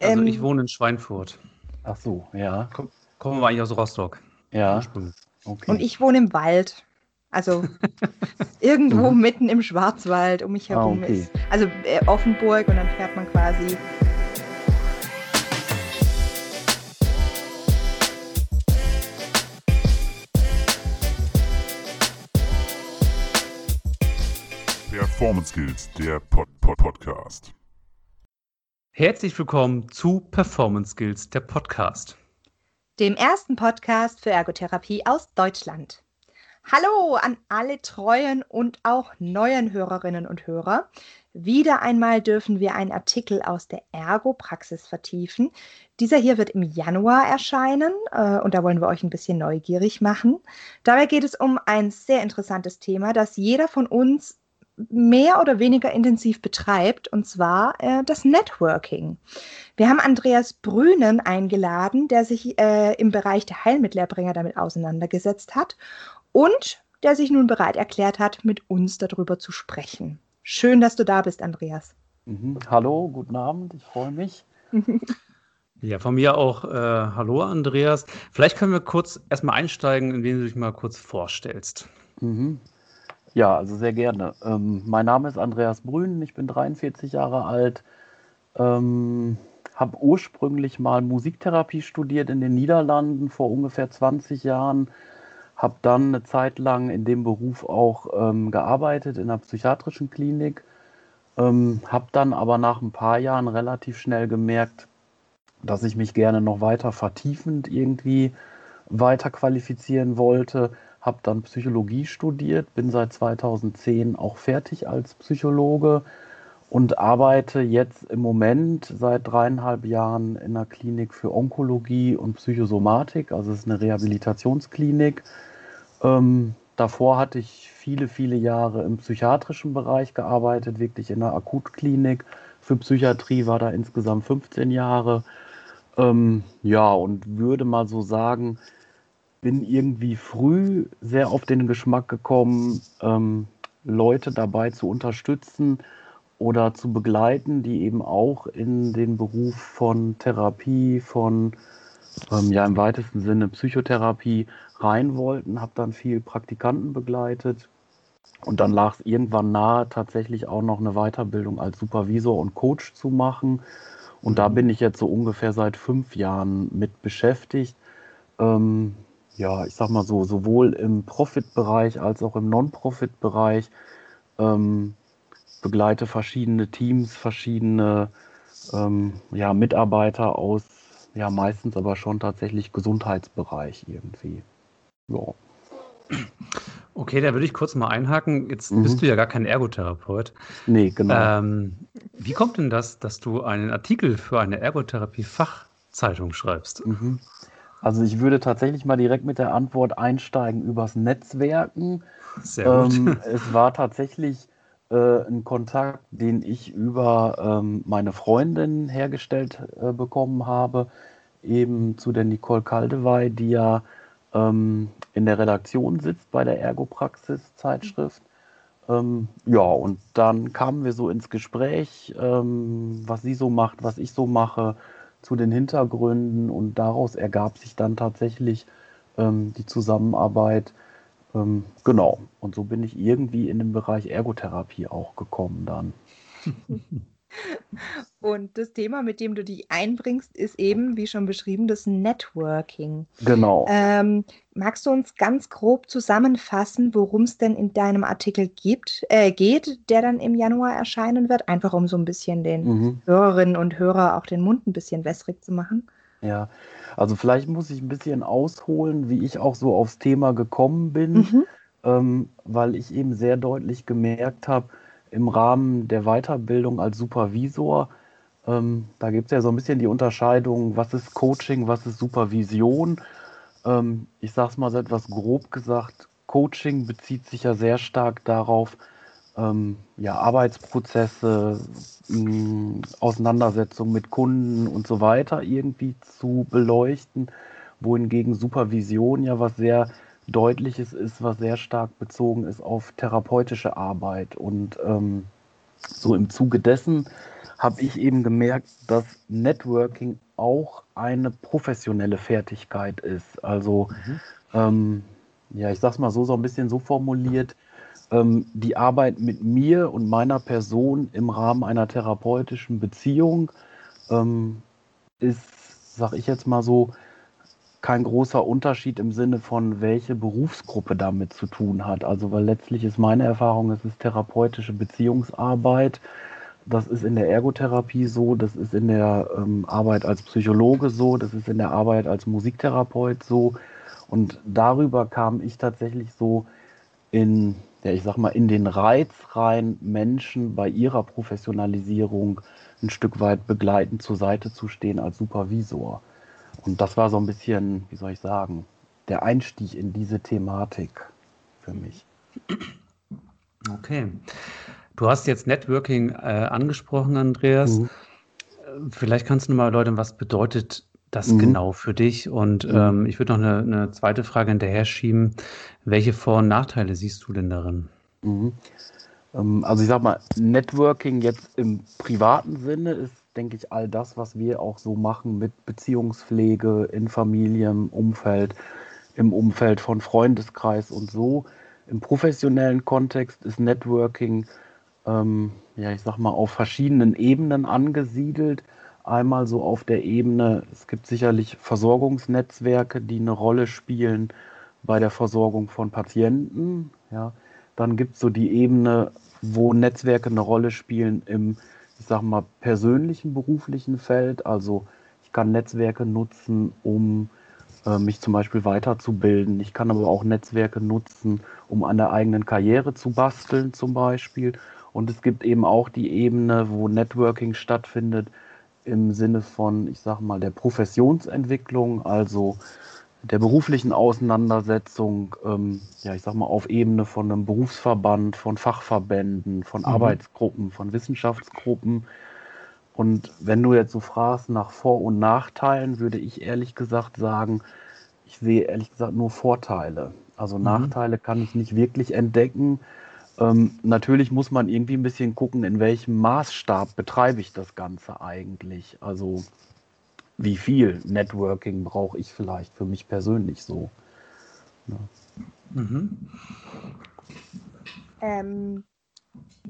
Also ich wohne in Schweinfurt. Ach so, ja. Komm, kommen wir eigentlich aus Rostock. Ja. Okay. Und ich wohne im Wald. Also irgendwo mhm. mitten im Schwarzwald um mich herum ah, okay. ist. Also äh, Offenburg und dann fährt man quasi Performance Skills, der Pod -Pod Podcast. Herzlich willkommen zu Performance Skills, der Podcast. Dem ersten Podcast für Ergotherapie aus Deutschland. Hallo an alle treuen und auch neuen Hörerinnen und Hörer. Wieder einmal dürfen wir einen Artikel aus der Ergo-Praxis vertiefen. Dieser hier wird im Januar erscheinen äh, und da wollen wir euch ein bisschen neugierig machen. Dabei geht es um ein sehr interessantes Thema, das jeder von uns mehr oder weniger intensiv betreibt, und zwar äh, das Networking. Wir haben Andreas Brünen eingeladen, der sich äh, im Bereich der Heilmittelerbringer damit auseinandergesetzt hat und der sich nun bereit erklärt hat, mit uns darüber zu sprechen. Schön, dass du da bist, Andreas. Mhm. Hallo, guten Abend, ich freue mich. Ja, von mir auch äh, Hallo, Andreas. Vielleicht können wir kurz erstmal einsteigen, indem du dich mal kurz vorstellst. Mhm. Ja, also sehr gerne. Ähm, mein Name ist Andreas Brün, ich bin 43 Jahre alt, ähm, habe ursprünglich mal Musiktherapie studiert in den Niederlanden vor ungefähr 20 Jahren, habe dann eine Zeit lang in dem Beruf auch ähm, gearbeitet in einer psychiatrischen Klinik, ähm, habe dann aber nach ein paar Jahren relativ schnell gemerkt, dass ich mich gerne noch weiter vertiefend irgendwie weiter qualifizieren wollte habe dann Psychologie studiert, bin seit 2010 auch fertig als Psychologe und arbeite jetzt im Moment seit dreieinhalb Jahren in einer Klinik für Onkologie und Psychosomatik. Also es ist eine Rehabilitationsklinik. Ähm, davor hatte ich viele, viele Jahre im psychiatrischen Bereich gearbeitet, wirklich in einer Akutklinik. Für Psychiatrie war da insgesamt 15 Jahre. Ähm, ja, und würde mal so sagen, bin irgendwie früh sehr auf den Geschmack gekommen, ähm, Leute dabei zu unterstützen oder zu begleiten, die eben auch in den Beruf von Therapie, von ähm, ja im weitesten Sinne Psychotherapie rein wollten, habe dann viel Praktikanten begleitet und dann lag es irgendwann nahe, tatsächlich auch noch eine Weiterbildung als Supervisor und Coach zu machen. Und da mhm. bin ich jetzt so ungefähr seit fünf Jahren mit beschäftigt. Ähm, ja, ich sag mal so, sowohl im Profit-Bereich als auch im Non-Profit-Bereich ähm, begleite verschiedene Teams, verschiedene ähm, ja, Mitarbeiter aus, ja, meistens aber schon tatsächlich Gesundheitsbereich irgendwie. Ja. Okay, da würde ich kurz mal einhaken. Jetzt mhm. bist du ja gar kein Ergotherapeut. Nee, genau. Ähm, wie kommt denn das, dass du einen Artikel für eine Ergotherapie-Fachzeitung schreibst? Mhm. Also ich würde tatsächlich mal direkt mit der Antwort einsteigen übers Netzwerken. Sehr gut. Ähm, es war tatsächlich äh, ein Kontakt, den ich über ähm, meine Freundin hergestellt äh, bekommen habe, eben zu der Nicole Kaldewey, die ja ähm, in der Redaktion sitzt bei der Ergopraxis-Zeitschrift. Ähm, ja, und dann kamen wir so ins Gespräch, ähm, was sie so macht, was ich so mache zu den Hintergründen und daraus ergab sich dann tatsächlich ähm, die Zusammenarbeit. Ähm, genau. Und so bin ich irgendwie in den Bereich Ergotherapie auch gekommen dann. Und das Thema, mit dem du dich einbringst, ist eben, wie schon beschrieben, das Networking. Genau. Ähm, magst du uns ganz grob zusammenfassen, worum es denn in deinem Artikel gibt, äh, geht, der dann im Januar erscheinen wird? Einfach um so ein bisschen den mhm. Hörerinnen und Hörer auch den Mund ein bisschen wässrig zu machen. Ja, also vielleicht muss ich ein bisschen ausholen, wie ich auch so aufs Thema gekommen bin, mhm. ähm, weil ich eben sehr deutlich gemerkt habe, im Rahmen der Weiterbildung als Supervisor. Ähm, da gibt es ja so ein bisschen die Unterscheidung, was ist Coaching, was ist Supervision. Ähm, ich sage es mal so etwas grob gesagt, Coaching bezieht sich ja sehr stark darauf, ähm, ja, Arbeitsprozesse, Auseinandersetzungen mit Kunden und so weiter irgendwie zu beleuchten, wohingegen Supervision ja was sehr Deutliches ist, was sehr stark bezogen ist auf therapeutische Arbeit und ähm, so im Zuge dessen habe ich eben gemerkt, dass Networking auch eine professionelle Fertigkeit ist. Also, mhm. ähm, ja, ich sag's mal so, so ein bisschen so formuliert, ähm, die Arbeit mit mir und meiner Person im Rahmen einer therapeutischen Beziehung ähm, ist, sag ich jetzt mal so, kein großer Unterschied im Sinne von, welche Berufsgruppe damit zu tun hat. Also, weil letztlich ist meine Erfahrung, es ist therapeutische Beziehungsarbeit. Das ist in der Ergotherapie so, das ist in der ähm, Arbeit als Psychologe so, das ist in der Arbeit als Musiktherapeut so. Und darüber kam ich tatsächlich so in, ja, ich sag mal, in den Reiz rein, Menschen bei ihrer Professionalisierung ein Stück weit begleitend zur Seite zu stehen als Supervisor. Und das war so ein bisschen, wie soll ich sagen, der Einstieg in diese Thematik für mich. Okay. Du hast jetzt Networking äh, angesprochen, Andreas. Mhm. Vielleicht kannst du mal erläutern, was bedeutet das mhm. genau für dich? Und mhm. ähm, ich würde noch eine, eine, zweite Frage hinterher schieben. Welche Vor- und Nachteile siehst du denn darin? Mhm. Ähm, also ich sag mal, Networking jetzt im privaten Sinne ist denke ich, all das, was wir auch so machen mit Beziehungspflege in Familien, Umfeld, im Umfeld von Freundeskreis und so. Im professionellen Kontext ist Networking, ähm, ja, ich sag mal, auf verschiedenen Ebenen angesiedelt. Einmal so auf der Ebene, es gibt sicherlich Versorgungsnetzwerke, die eine Rolle spielen bei der Versorgung von Patienten. Ja. Dann gibt es so die Ebene, wo Netzwerke eine Rolle spielen im ich sag mal, persönlichen beruflichen Feld. Also ich kann Netzwerke nutzen, um äh, mich zum Beispiel weiterzubilden. Ich kann aber auch Netzwerke nutzen, um an der eigenen Karriere zu basteln zum Beispiel. Und es gibt eben auch die Ebene, wo Networking stattfindet im Sinne von, ich sag mal, der Professionsentwicklung, also der beruflichen Auseinandersetzung, ähm, ja, ich sag mal, auf Ebene von einem Berufsverband, von Fachverbänden, von mhm. Arbeitsgruppen, von Wissenschaftsgruppen. Und wenn du jetzt so fragst nach Vor- und Nachteilen, würde ich ehrlich gesagt sagen, ich sehe ehrlich gesagt nur Vorteile. Also mhm. Nachteile kann ich nicht wirklich entdecken. Ähm, natürlich muss man irgendwie ein bisschen gucken, in welchem Maßstab betreibe ich das Ganze eigentlich. Also wie viel Networking brauche ich vielleicht für mich persönlich so. Ja. Mhm. Ähm,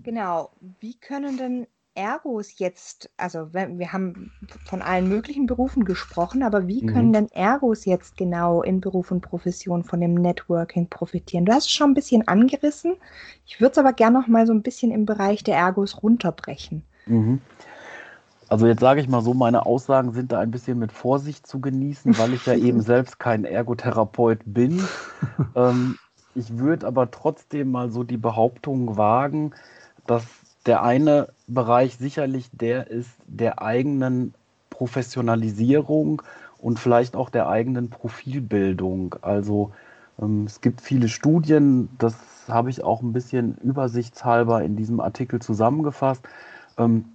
genau. Wie können denn Ergos jetzt, also wir haben von allen möglichen Berufen gesprochen, aber wie mhm. können denn Ergos jetzt genau in Beruf und Profession von dem Networking profitieren? Du hast es schon ein bisschen angerissen. Ich würde es aber gerne noch mal so ein bisschen im Bereich der Ergos runterbrechen. Mhm. Also jetzt sage ich mal so, meine Aussagen sind da ein bisschen mit Vorsicht zu genießen, weil ich ja eben selbst kein Ergotherapeut bin. ähm, ich würde aber trotzdem mal so die Behauptung wagen, dass der eine Bereich sicherlich der ist der eigenen Professionalisierung und vielleicht auch der eigenen Profilbildung. Also ähm, es gibt viele Studien, das habe ich auch ein bisschen übersichtshalber in diesem Artikel zusammengefasst. Ähm,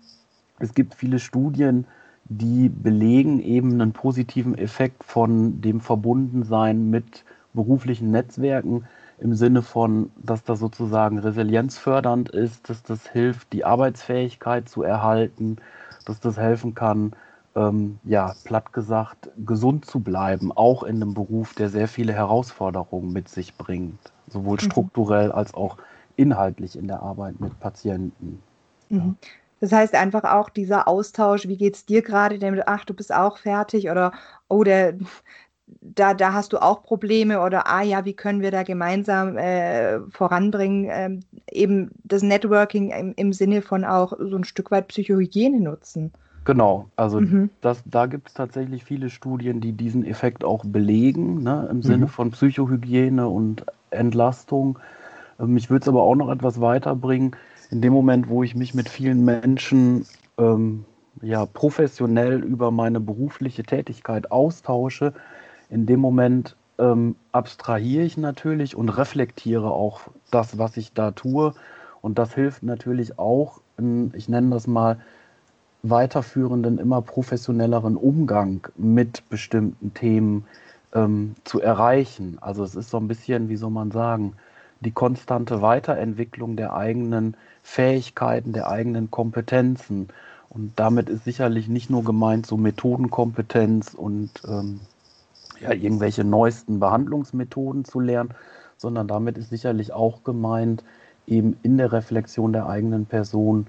es gibt viele Studien, die belegen eben einen positiven Effekt von dem Verbundensein mit beruflichen Netzwerken im Sinne von, dass das sozusagen resilienzfördernd ist, dass das hilft, die Arbeitsfähigkeit zu erhalten, dass das helfen kann, ähm, ja, platt gesagt, gesund zu bleiben, auch in einem Beruf, der sehr viele Herausforderungen mit sich bringt, sowohl mhm. strukturell als auch inhaltlich in der Arbeit mit Patienten. Mhm. Ja. Das heißt einfach auch dieser Austausch, wie geht es dir gerade, ach, du bist auch fertig oder oh, der, da, da hast du auch Probleme oder ah ja, wie können wir da gemeinsam äh, voranbringen, ähm, eben das Networking im, im Sinne von auch so ein Stück weit Psychohygiene nutzen. Genau, also mhm. das, da gibt es tatsächlich viele Studien, die diesen Effekt auch belegen, ne, im Sinne mhm. von Psychohygiene und Entlastung. Ähm, ich würde es aber auch noch etwas weiterbringen in dem Moment, wo ich mich mit vielen Menschen ähm, ja, professionell über meine berufliche Tätigkeit austausche, in dem Moment ähm, abstrahiere ich natürlich und reflektiere auch das, was ich da tue. Und das hilft natürlich auch, ich nenne das mal, weiterführenden, immer professionelleren Umgang mit bestimmten Themen ähm, zu erreichen. Also es ist so ein bisschen, wie soll man sagen, die konstante Weiterentwicklung der eigenen Fähigkeiten, der eigenen Kompetenzen. Und damit ist sicherlich nicht nur gemeint so Methodenkompetenz und ähm, ja, irgendwelche neuesten Behandlungsmethoden zu lernen, sondern damit ist sicherlich auch gemeint, eben in der Reflexion der eigenen Person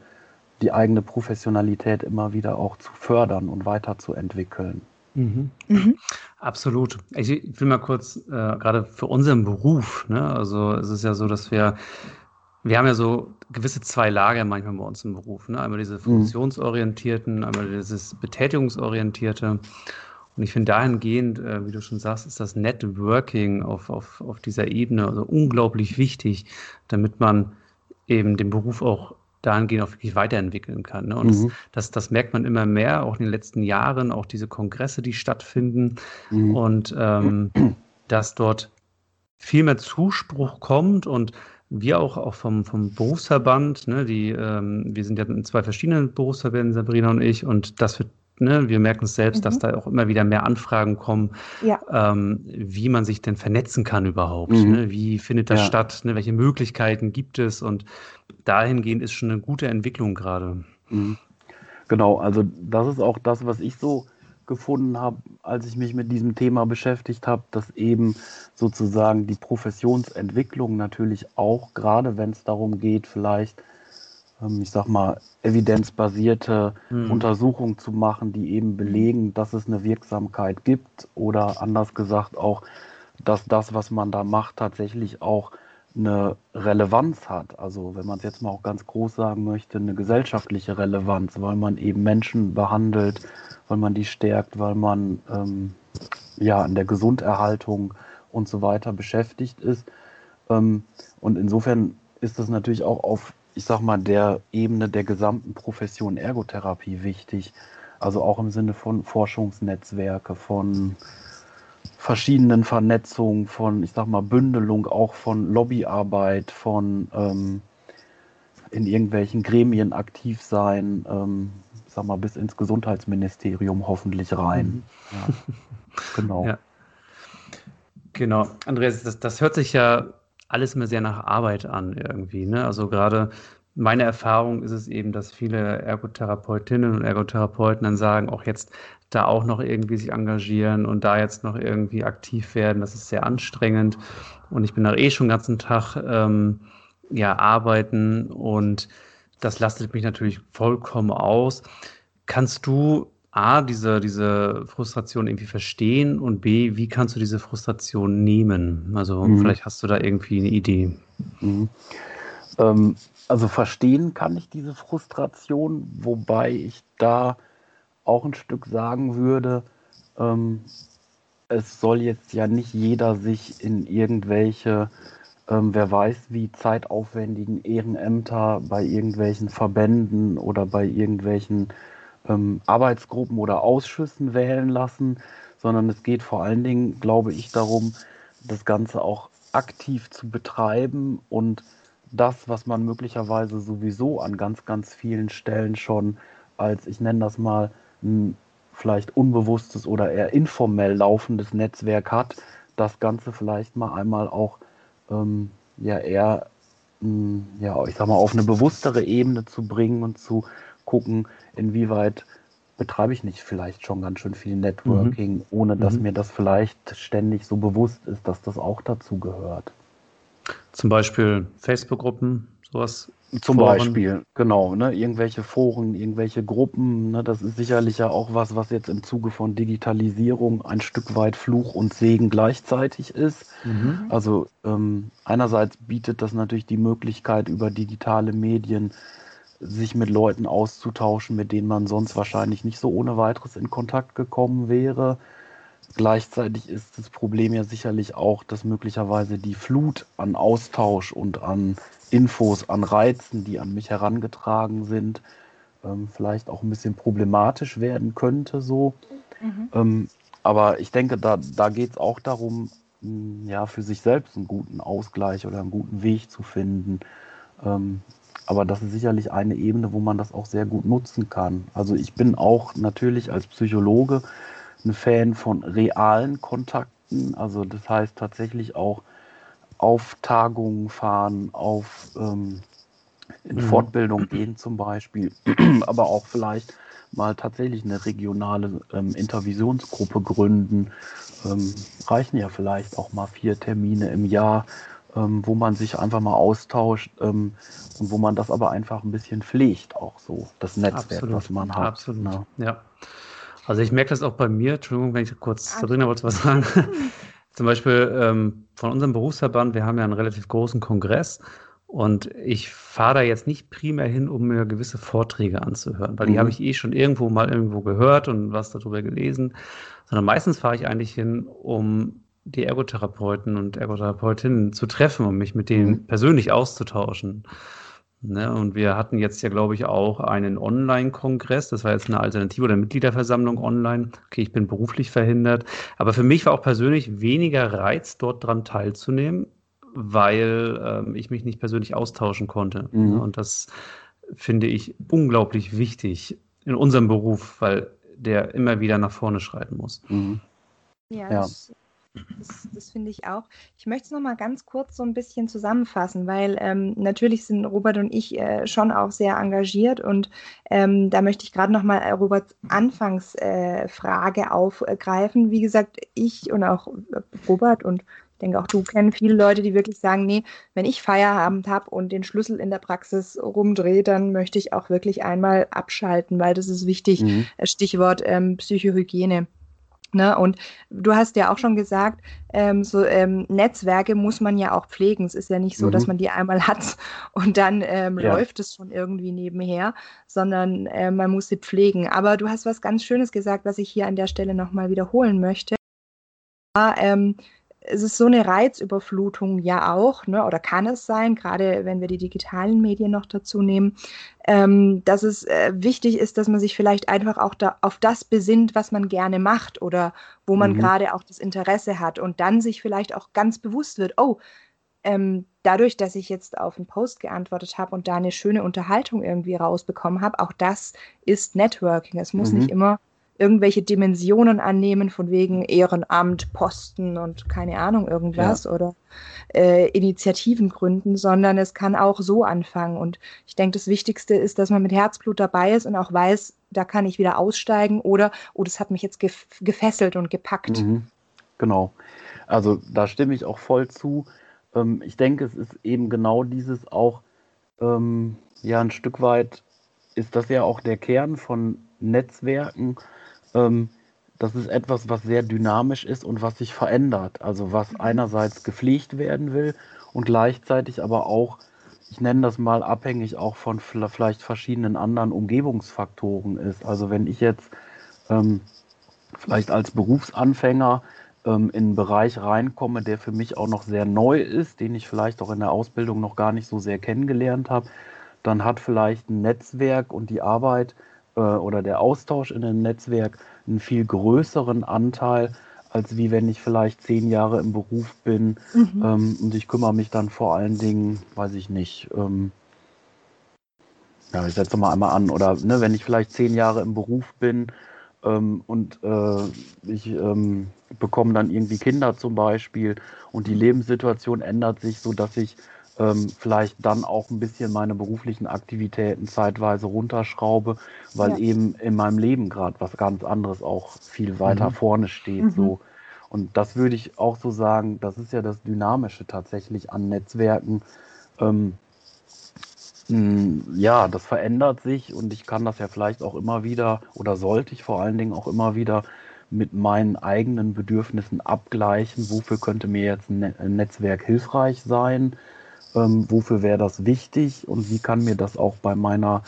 die eigene Professionalität immer wieder auch zu fördern und weiterzuentwickeln. Mhm. Mhm. Absolut. Ich will mal kurz, äh, gerade für unseren Beruf, ne, also es ist ja so, dass wir, wir haben ja so gewisse zwei Lager manchmal bei uns im Beruf. Ne? Einmal diese mhm. funktionsorientierten, einmal dieses betätigungsorientierte. Und ich finde dahingehend, äh, wie du schon sagst, ist das Networking auf, auf, auf dieser Ebene also unglaublich wichtig, damit man eben den Beruf auch dahingehend auch wirklich weiterentwickeln kann. Ne? Und mhm. das, das, das, merkt man immer mehr, auch in den letzten Jahren, auch diese Kongresse, die stattfinden mhm. und ähm, dass dort viel mehr Zuspruch kommt und wir auch, auch vom, vom Berufsverband, ne, die, ähm, wir sind ja in zwei verschiedenen Berufsverbänden, Sabrina und ich, und das wird Ne, wir merken es selbst, mhm. dass da auch immer wieder mehr Anfragen kommen, ja. ähm, wie man sich denn vernetzen kann überhaupt. Mhm. Ne? Wie findet das ja. statt? Ne? Welche Möglichkeiten gibt es? Und dahingehend ist schon eine gute Entwicklung gerade. Mhm. Genau, also das ist auch das, was ich so gefunden habe, als ich mich mit diesem Thema beschäftigt habe, dass eben sozusagen die Professionsentwicklung natürlich auch, gerade wenn es darum geht, vielleicht, ich sag mal, evidenzbasierte mhm. Untersuchungen zu machen, die eben belegen, dass es eine Wirksamkeit gibt oder anders gesagt auch, dass das, was man da macht, tatsächlich auch eine Relevanz hat. Also wenn man es jetzt mal auch ganz groß sagen möchte, eine gesellschaftliche Relevanz, weil man eben Menschen behandelt, weil man die stärkt, weil man ähm, ja an der Gesunderhaltung und so weiter beschäftigt ist. Ähm, und insofern ist das natürlich auch auf, ich sag mal, der Ebene der gesamten Profession Ergotherapie wichtig. Also auch im Sinne von Forschungsnetzwerke, von verschiedenen Vernetzungen, von, ich sag mal, Bündelung auch von Lobbyarbeit, von ähm, in irgendwelchen Gremien aktiv sein, ähm, sag mal, bis ins Gesundheitsministerium hoffentlich rein. Mhm. Ja. Genau. Ja. Genau. Andreas, das, das hört sich ja alles immer sehr nach Arbeit an irgendwie. Ne? Also gerade meine Erfahrung ist es eben, dass viele Ergotherapeutinnen und Ergotherapeuten dann sagen, auch jetzt da auch noch irgendwie sich engagieren und da jetzt noch irgendwie aktiv werden. Das ist sehr anstrengend. Und ich bin da eh schon den ganzen Tag ähm, ja, arbeiten und das lastet mich natürlich vollkommen aus. Kannst du A, diese, diese Frustration irgendwie verstehen und B, wie kannst du diese Frustration nehmen? Also mhm. vielleicht hast du da irgendwie eine Idee. Mhm. Ähm, also verstehen kann ich diese Frustration, wobei ich da auch ein Stück sagen würde, ähm, es soll jetzt ja nicht jeder sich in irgendwelche, ähm, wer weiß wie zeitaufwendigen Ehrenämter bei irgendwelchen Verbänden oder bei irgendwelchen ähm, Arbeitsgruppen oder Ausschüssen wählen lassen, sondern es geht vor allen Dingen, glaube ich, darum, das Ganze auch aktiv zu betreiben und das, was man möglicherweise sowieso an ganz, ganz vielen Stellen schon als, ich nenne das mal, ein vielleicht unbewusstes oder eher informell laufendes Netzwerk hat, das Ganze vielleicht mal einmal auch ähm, ja eher mh, ja, ich sag mal, auf eine bewusstere Ebene zu bringen und zu gucken, inwieweit betreibe ich nicht vielleicht schon ganz schön viel Networking, mhm. ohne dass mhm. mir das vielleicht ständig so bewusst ist, dass das auch dazu gehört. Zum Beispiel Facebook-Gruppen, sowas. Zum Foren. Beispiel, genau, ne, irgendwelche Foren, irgendwelche Gruppen, ne, das ist sicherlich ja auch was, was jetzt im Zuge von Digitalisierung ein Stück weit Fluch und Segen gleichzeitig ist. Mhm. Also ähm, einerseits bietet das natürlich die Möglichkeit, über digitale Medien sich mit Leuten auszutauschen, mit denen man sonst wahrscheinlich nicht so ohne weiteres in Kontakt gekommen wäre. Gleichzeitig ist das Problem ja sicherlich auch, dass möglicherweise die Flut an Austausch und an Infos, an Reizen, die an mich herangetragen sind, ähm, vielleicht auch ein bisschen problematisch werden könnte. So. Mhm. Ähm, aber ich denke, da, da geht es auch darum, ja, für sich selbst einen guten Ausgleich oder einen guten Weg zu finden. Aber das ist sicherlich eine Ebene, wo man das auch sehr gut nutzen kann. Also ich bin auch natürlich als Psychologe ein Fan von realen Kontakten. Also das heißt tatsächlich auch auf Tagungen fahren, auf ähm, in mhm. Fortbildung gehen zum Beispiel, aber auch vielleicht mal tatsächlich eine regionale ähm, Intervisionsgruppe gründen. Ähm, reichen ja vielleicht auch mal vier Termine im Jahr, ähm, wo man sich einfach mal austauscht ähm, und wo man das aber einfach ein bisschen pflegt, auch so, das Netzwerk, Absolut. was man hat. Absolut, ja. ja. Also ich merke das auch bei mir, Entschuldigung, wenn ich kurz, Sabrina wollte was sagen. Zum Beispiel ähm, von unserem Berufsverband, wir haben ja einen relativ großen Kongress und ich fahre da jetzt nicht primär hin, um mir gewisse Vorträge anzuhören, weil die mhm. habe ich eh schon irgendwo mal irgendwo gehört und was darüber gelesen, sondern meistens fahre ich eigentlich hin, um die Ergotherapeuten und Ergotherapeutinnen zu treffen, um mich mit denen mhm. persönlich auszutauschen. Ne, und wir hatten jetzt ja, glaube ich, auch einen Online-Kongress. Das war jetzt eine Alternative oder Mitgliederversammlung online. Okay, ich bin beruflich verhindert. Aber für mich war auch persönlich weniger Reiz, dort dran teilzunehmen, weil ähm, ich mich nicht persönlich austauschen konnte. Mhm. Und das finde ich unglaublich wichtig in unserem Beruf, weil der immer wieder nach vorne schreiten muss. Mhm. Ja, ja. Das, das, das finde ich auch. Ich möchte es nochmal ganz kurz so ein bisschen zusammenfassen, weil ähm, natürlich sind Robert und ich äh, schon auch sehr engagiert und ähm, da möchte ich gerade nochmal äh, Roberts Anfangsfrage äh, aufgreifen. Wie gesagt, ich und auch äh, Robert und ich denke auch du kennen viele Leute, die wirklich sagen, nee, wenn ich Feierabend habe und den Schlüssel in der Praxis rumdrehe, dann möchte ich auch wirklich einmal abschalten, weil das ist wichtig. Mhm. Stichwort ähm, Psychohygiene. Ne? Und du hast ja auch schon gesagt, ähm, so ähm, Netzwerke muss man ja auch pflegen. Es ist ja nicht so, mhm. dass man die einmal hat und dann ähm, ja. läuft es schon irgendwie nebenher, sondern äh, man muss sie pflegen. Aber du hast was ganz Schönes gesagt, was ich hier an der Stelle nochmal wiederholen möchte. Ähm, es ist so eine Reizüberflutung ja auch, ne, oder kann es sein, gerade wenn wir die digitalen Medien noch dazu nehmen, ähm, dass es äh, wichtig ist, dass man sich vielleicht einfach auch da, auf das besinnt, was man gerne macht oder wo man mhm. gerade auch das Interesse hat und dann sich vielleicht auch ganz bewusst wird, oh, ähm, dadurch, dass ich jetzt auf einen Post geantwortet habe und da eine schöne Unterhaltung irgendwie rausbekommen habe, auch das ist Networking. Es muss mhm. nicht immer irgendwelche Dimensionen annehmen, von wegen Ehrenamt, Posten und keine Ahnung irgendwas ja. oder äh, Initiativen gründen, sondern es kann auch so anfangen. Und ich denke, das Wichtigste ist, dass man mit Herzblut dabei ist und auch weiß, da kann ich wieder aussteigen oder, oh, das hat mich jetzt gef gefesselt und gepackt. Mhm. Genau. Also da stimme ich auch voll zu. Ähm, ich denke, es ist eben genau dieses auch, ähm, ja, ein Stück weit ist das ja auch der Kern von Netzwerken ähm, das ist etwas, was sehr dynamisch ist und was sich verändert. Also was einerseits gepflegt werden will und gleichzeitig aber auch, ich nenne das mal abhängig auch von vielleicht verschiedenen anderen Umgebungsfaktoren ist. Also wenn ich jetzt ähm, vielleicht als Berufsanfänger ähm, in einen Bereich reinkomme, der für mich auch noch sehr neu ist, den ich vielleicht auch in der Ausbildung noch gar nicht so sehr kennengelernt habe, dann hat vielleicht ein Netzwerk und die Arbeit äh, oder der Austausch in einem Netzwerk einen viel größeren Anteil, als wie wenn ich vielleicht zehn Jahre im Beruf bin mhm. ähm, und ich kümmere mich dann vor allen Dingen, weiß ich nicht, ähm, ja, ich setze mal einmal an, oder ne, wenn ich vielleicht zehn Jahre im Beruf bin ähm, und äh, ich ähm, bekomme dann irgendwie Kinder zum Beispiel und die Lebenssituation ändert sich so, dass ich ähm, vielleicht dann auch ein bisschen meine beruflichen Aktivitäten zeitweise runterschraube, weil ja. eben in meinem Leben gerade was ganz anderes auch viel weiter mhm. vorne steht. Mhm. So. Und das würde ich auch so sagen, das ist ja das Dynamische tatsächlich an Netzwerken. Ähm, ja, das verändert sich und ich kann das ja vielleicht auch immer wieder oder sollte ich vor allen Dingen auch immer wieder mit meinen eigenen Bedürfnissen abgleichen. Wofür könnte mir jetzt ein Netzwerk hilfreich sein? Ähm, wofür wäre das wichtig und wie kann mir das auch bei meiner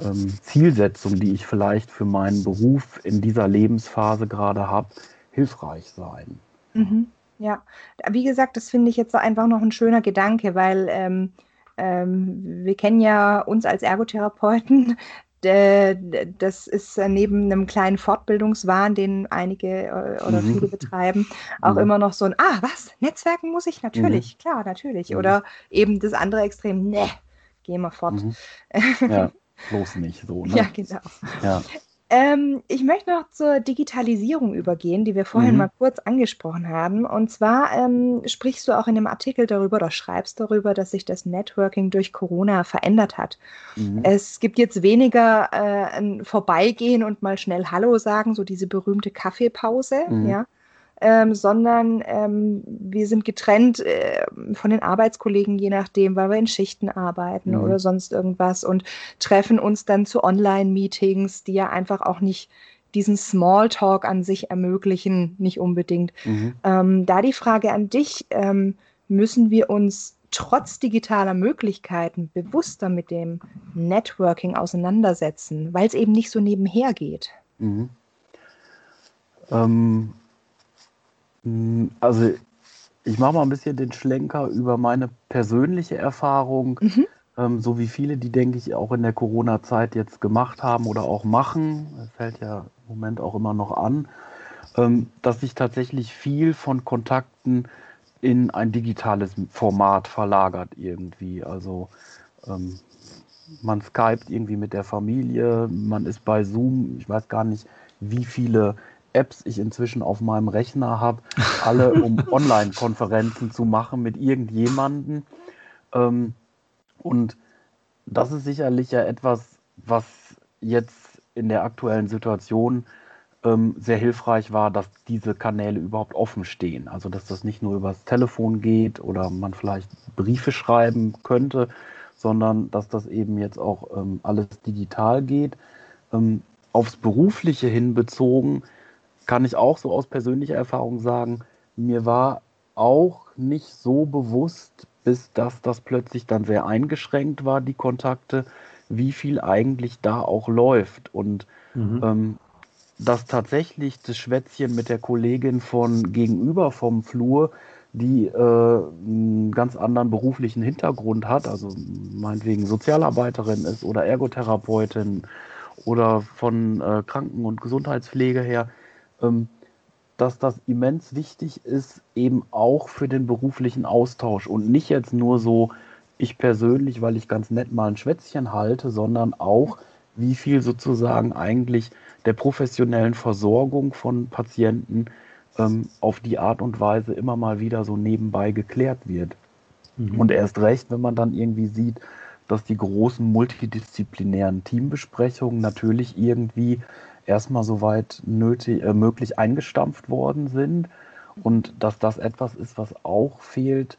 ähm, Zielsetzung, die ich vielleicht für meinen Beruf in dieser Lebensphase gerade habe, hilfreich sein. Mhm. Ja, wie gesagt, das finde ich jetzt einfach noch ein schöner Gedanke, weil ähm, ähm, wir kennen ja uns als Ergotherapeuten das ist neben einem kleinen Fortbildungswahn, den einige äh, oder mhm. viele betreiben, auch mhm. immer noch so ein, ah, was, Netzwerken muss ich? Natürlich, mhm. klar, natürlich. Mhm. Oder eben das andere Extrem, ne, geh mal fort. Mhm. Ja, bloß nicht so. Ne? Ja, genau. Ja. Ähm, ich möchte noch zur Digitalisierung übergehen, die wir vorhin mhm. mal kurz angesprochen haben. Und zwar ähm, sprichst du auch in dem Artikel darüber oder schreibst darüber, dass sich das Networking durch Corona verändert hat. Mhm. Es gibt jetzt weniger äh, ein Vorbeigehen und mal schnell Hallo sagen, so diese berühmte Kaffeepause, mhm. ja ähm, sondern ähm, wir sind getrennt äh, von den Arbeitskollegen, je nachdem, weil wir in Schichten arbeiten mhm. oder sonst irgendwas und treffen uns dann zu Online-Meetings, die ja einfach auch nicht diesen Smalltalk an sich ermöglichen, nicht unbedingt. Mhm. Ähm, da die Frage an dich, ähm, müssen wir uns trotz digitaler Möglichkeiten bewusster mit dem Networking auseinandersetzen, weil es eben nicht so nebenher geht? Mhm. Ähm, hm, also ich mache mal ein bisschen den Schlenker über meine persönliche Erfahrung, mhm. ähm, so wie viele, die, denke ich, auch in der Corona-Zeit jetzt gemacht haben oder auch machen, das fällt ja im Moment auch immer noch an, ähm, dass sich tatsächlich viel von Kontakten in ein digitales Format verlagert irgendwie. Also ähm, man skypt irgendwie mit der Familie, man ist bei Zoom, ich weiß gar nicht, wie viele Apps ich inzwischen auf meinem Rechner habe, alle um Online-Konferenzen zu machen mit irgendjemandem. Ähm, und das ist sicherlich ja etwas, was jetzt in der aktuellen Situation ähm, sehr hilfreich war, dass diese Kanäle überhaupt offen stehen. Also dass das nicht nur übers Telefon geht oder man vielleicht Briefe schreiben könnte, sondern dass das eben jetzt auch ähm, alles digital geht. Ähm, aufs Berufliche hin bezogen kann ich auch so aus persönlicher Erfahrung sagen, mir war auch nicht so bewusst, bis dass das plötzlich dann sehr eingeschränkt war, die Kontakte, wie viel eigentlich da auch läuft. Und mhm. ähm, dass tatsächlich das Schwätzchen mit der Kollegin von gegenüber vom Flur, die äh, einen ganz anderen beruflichen Hintergrund hat, also meinetwegen Sozialarbeiterin ist oder Ergotherapeutin oder von äh, Kranken- und Gesundheitspflege her, dass das immens wichtig ist, eben auch für den beruflichen Austausch und nicht jetzt nur so, ich persönlich, weil ich ganz nett mal ein Schwätzchen halte, sondern auch, wie viel sozusagen eigentlich der professionellen Versorgung von Patienten ähm, auf die Art und Weise immer mal wieder so nebenbei geklärt wird. Mhm. Und erst recht, wenn man dann irgendwie sieht, dass die großen multidisziplinären Teambesprechungen natürlich irgendwie erstmal soweit nötig, äh, möglich eingestampft worden sind und dass das etwas ist, was auch fehlt,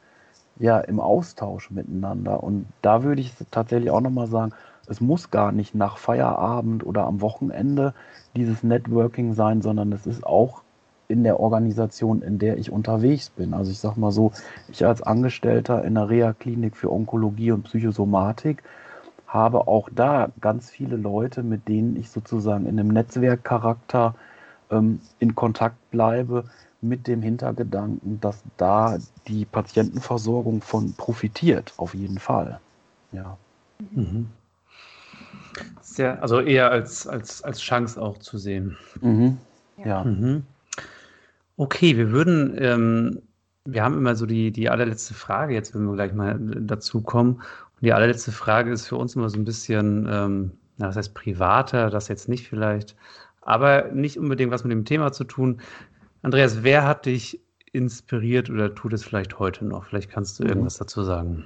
ja, im Austausch miteinander. Und da würde ich tatsächlich auch nochmal sagen, es muss gar nicht nach Feierabend oder am Wochenende dieses Networking sein, sondern es ist auch in der Organisation, in der ich unterwegs bin. Also ich sage mal so, ich als Angestellter in der Reha-Klinik für Onkologie und Psychosomatik habe auch da ganz viele Leute, mit denen ich sozusagen in einem Netzwerkcharakter ähm, in Kontakt bleibe, mit dem Hintergedanken, dass da die Patientenversorgung von profitiert, auf jeden Fall. Ja. Mhm. Sehr, also eher als, als, als Chance auch zu sehen. Mhm. Ja. Mhm. Okay, wir würden, ähm, wir haben immer so die, die allerletzte Frage, jetzt wenn wir gleich mal dazu kommen. Und die allerletzte Frage ist für uns immer so ein bisschen, ähm, das heißt privater, das jetzt nicht vielleicht, aber nicht unbedingt was mit dem Thema zu tun. Andreas, wer hat dich inspiriert oder tut es vielleicht heute noch? Vielleicht kannst du mhm. irgendwas dazu sagen.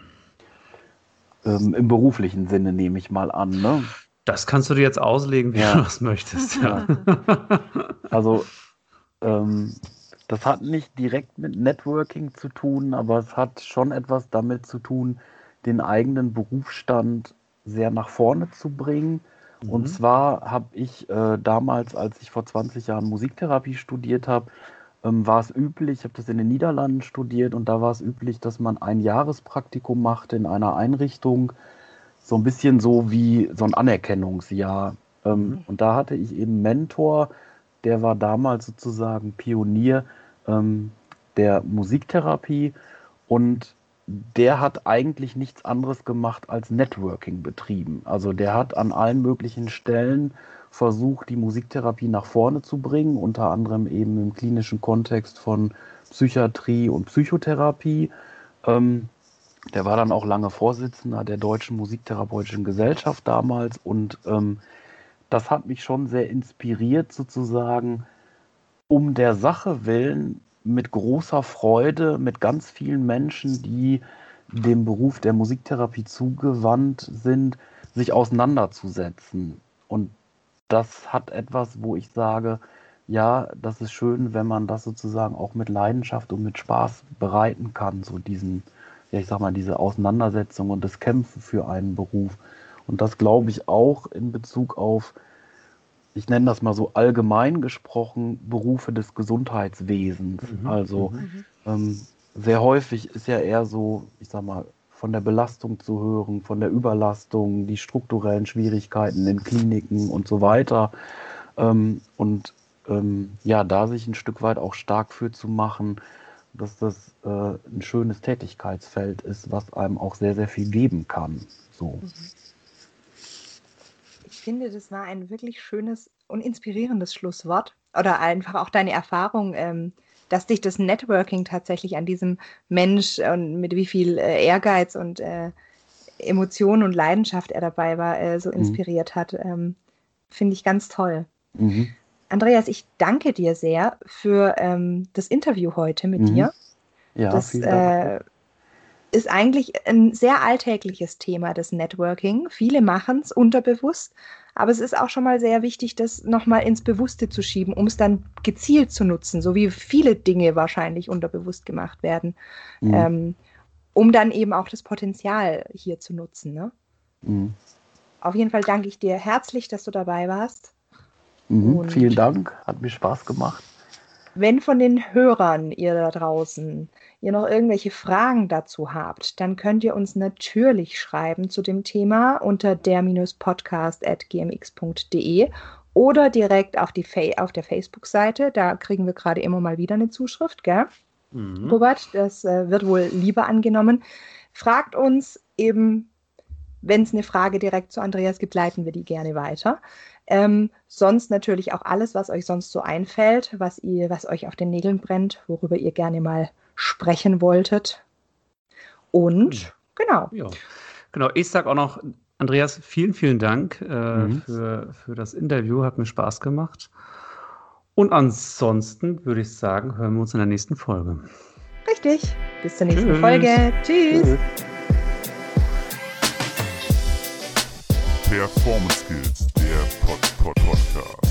Ähm, Im beruflichen Sinne nehme ich mal an, ne? Das kannst du dir jetzt auslegen, wie ja. du das möchtest. Ja. Also, ähm, das hat nicht direkt mit Networking zu tun, aber es hat schon etwas damit zu tun, den eigenen Berufsstand sehr nach vorne zu bringen. Mhm. Und zwar habe ich äh, damals, als ich vor 20 Jahren Musiktherapie studiert habe, ähm, war es üblich, ich habe das in den Niederlanden studiert und da war es üblich, dass man ein Jahrespraktikum machte in einer Einrichtung, so ein bisschen so wie so ein Anerkennungsjahr. Ähm, mhm. Und da hatte ich eben Mentor, der war damals sozusagen Pionier ähm, der Musiktherapie und der hat eigentlich nichts anderes gemacht als Networking betrieben. Also der hat an allen möglichen Stellen versucht, die Musiktherapie nach vorne zu bringen, unter anderem eben im klinischen Kontext von Psychiatrie und Psychotherapie. Ähm, der war dann auch lange Vorsitzender der Deutschen Musiktherapeutischen Gesellschaft damals und ähm, das hat mich schon sehr inspiriert, sozusagen, um der Sache willen mit großer Freude mit ganz vielen Menschen, die dem Beruf der Musiktherapie zugewandt sind, sich auseinanderzusetzen. Und das hat etwas, wo ich sage, ja, das ist schön, wenn man das sozusagen auch mit Leidenschaft und mit Spaß bereiten kann, so diesen, ja, ich sag mal, diese Auseinandersetzung und das Kämpfen für einen Beruf. Und das glaube ich auch in Bezug auf, ich nenne das mal so allgemein gesprochen, Berufe des Gesundheitswesens. Mhm. Also mhm. ähm, sehr häufig ist ja eher so, ich sag mal, von der Belastung zu hören, von der Überlastung, die strukturellen Schwierigkeiten in Kliniken und so weiter. Ähm, und ähm, ja, da sich ein Stück weit auch stark für zu machen, dass das äh, ein schönes Tätigkeitsfeld ist, was einem auch sehr, sehr viel geben kann. So. Mhm. Ich finde, das war ein wirklich schönes und inspirierendes Schlusswort. Oder einfach auch deine Erfahrung, ähm, dass dich das Networking tatsächlich an diesem Mensch und mit wie viel äh, Ehrgeiz und äh, Emotion und Leidenschaft er dabei war, äh, so mhm. inspiriert hat. Ähm, finde ich ganz toll. Mhm. Andreas, ich danke dir sehr für ähm, das Interview heute mit mhm. dir. Ja, das äh, ist eigentlich ein sehr alltägliches Thema, das Networking. Viele machen es unterbewusst, aber es ist auch schon mal sehr wichtig, das nochmal ins Bewusste zu schieben, um es dann gezielt zu nutzen, so wie viele Dinge wahrscheinlich unterbewusst gemacht werden, mhm. ähm, um dann eben auch das Potenzial hier zu nutzen. Ne? Mhm. Auf jeden Fall danke ich dir herzlich, dass du dabei warst. Mhm, vielen Dank, hat mir Spaß gemacht. Wenn von den Hörern ihr da draußen ihr noch irgendwelche Fragen dazu habt, dann könnt ihr uns natürlich schreiben zu dem Thema unter der-podcast.gmx.de oder direkt auf, die auf der Facebook-Seite. Da kriegen wir gerade immer mal wieder eine Zuschrift, gell? Mhm. Robert, das äh, wird wohl lieber angenommen. Fragt uns eben, wenn es eine Frage direkt zu Andreas gibt, leiten wir die gerne weiter. Ähm, sonst natürlich auch alles, was euch sonst so einfällt, was ihr, was euch auf den Nägeln brennt, worüber ihr gerne mal sprechen wolltet. Und hm. genau. Ja. Genau, ich sage auch noch, Andreas, vielen, vielen Dank äh, mhm. für, für das Interview. Hat mir Spaß gemacht. Und ansonsten würde ich sagen, hören wir uns in der nächsten Folge. Richtig. Bis zur nächsten Tschüss. Folge. Tschüss. Tschüss. Performance Skills, der Pod, Pod Podcast.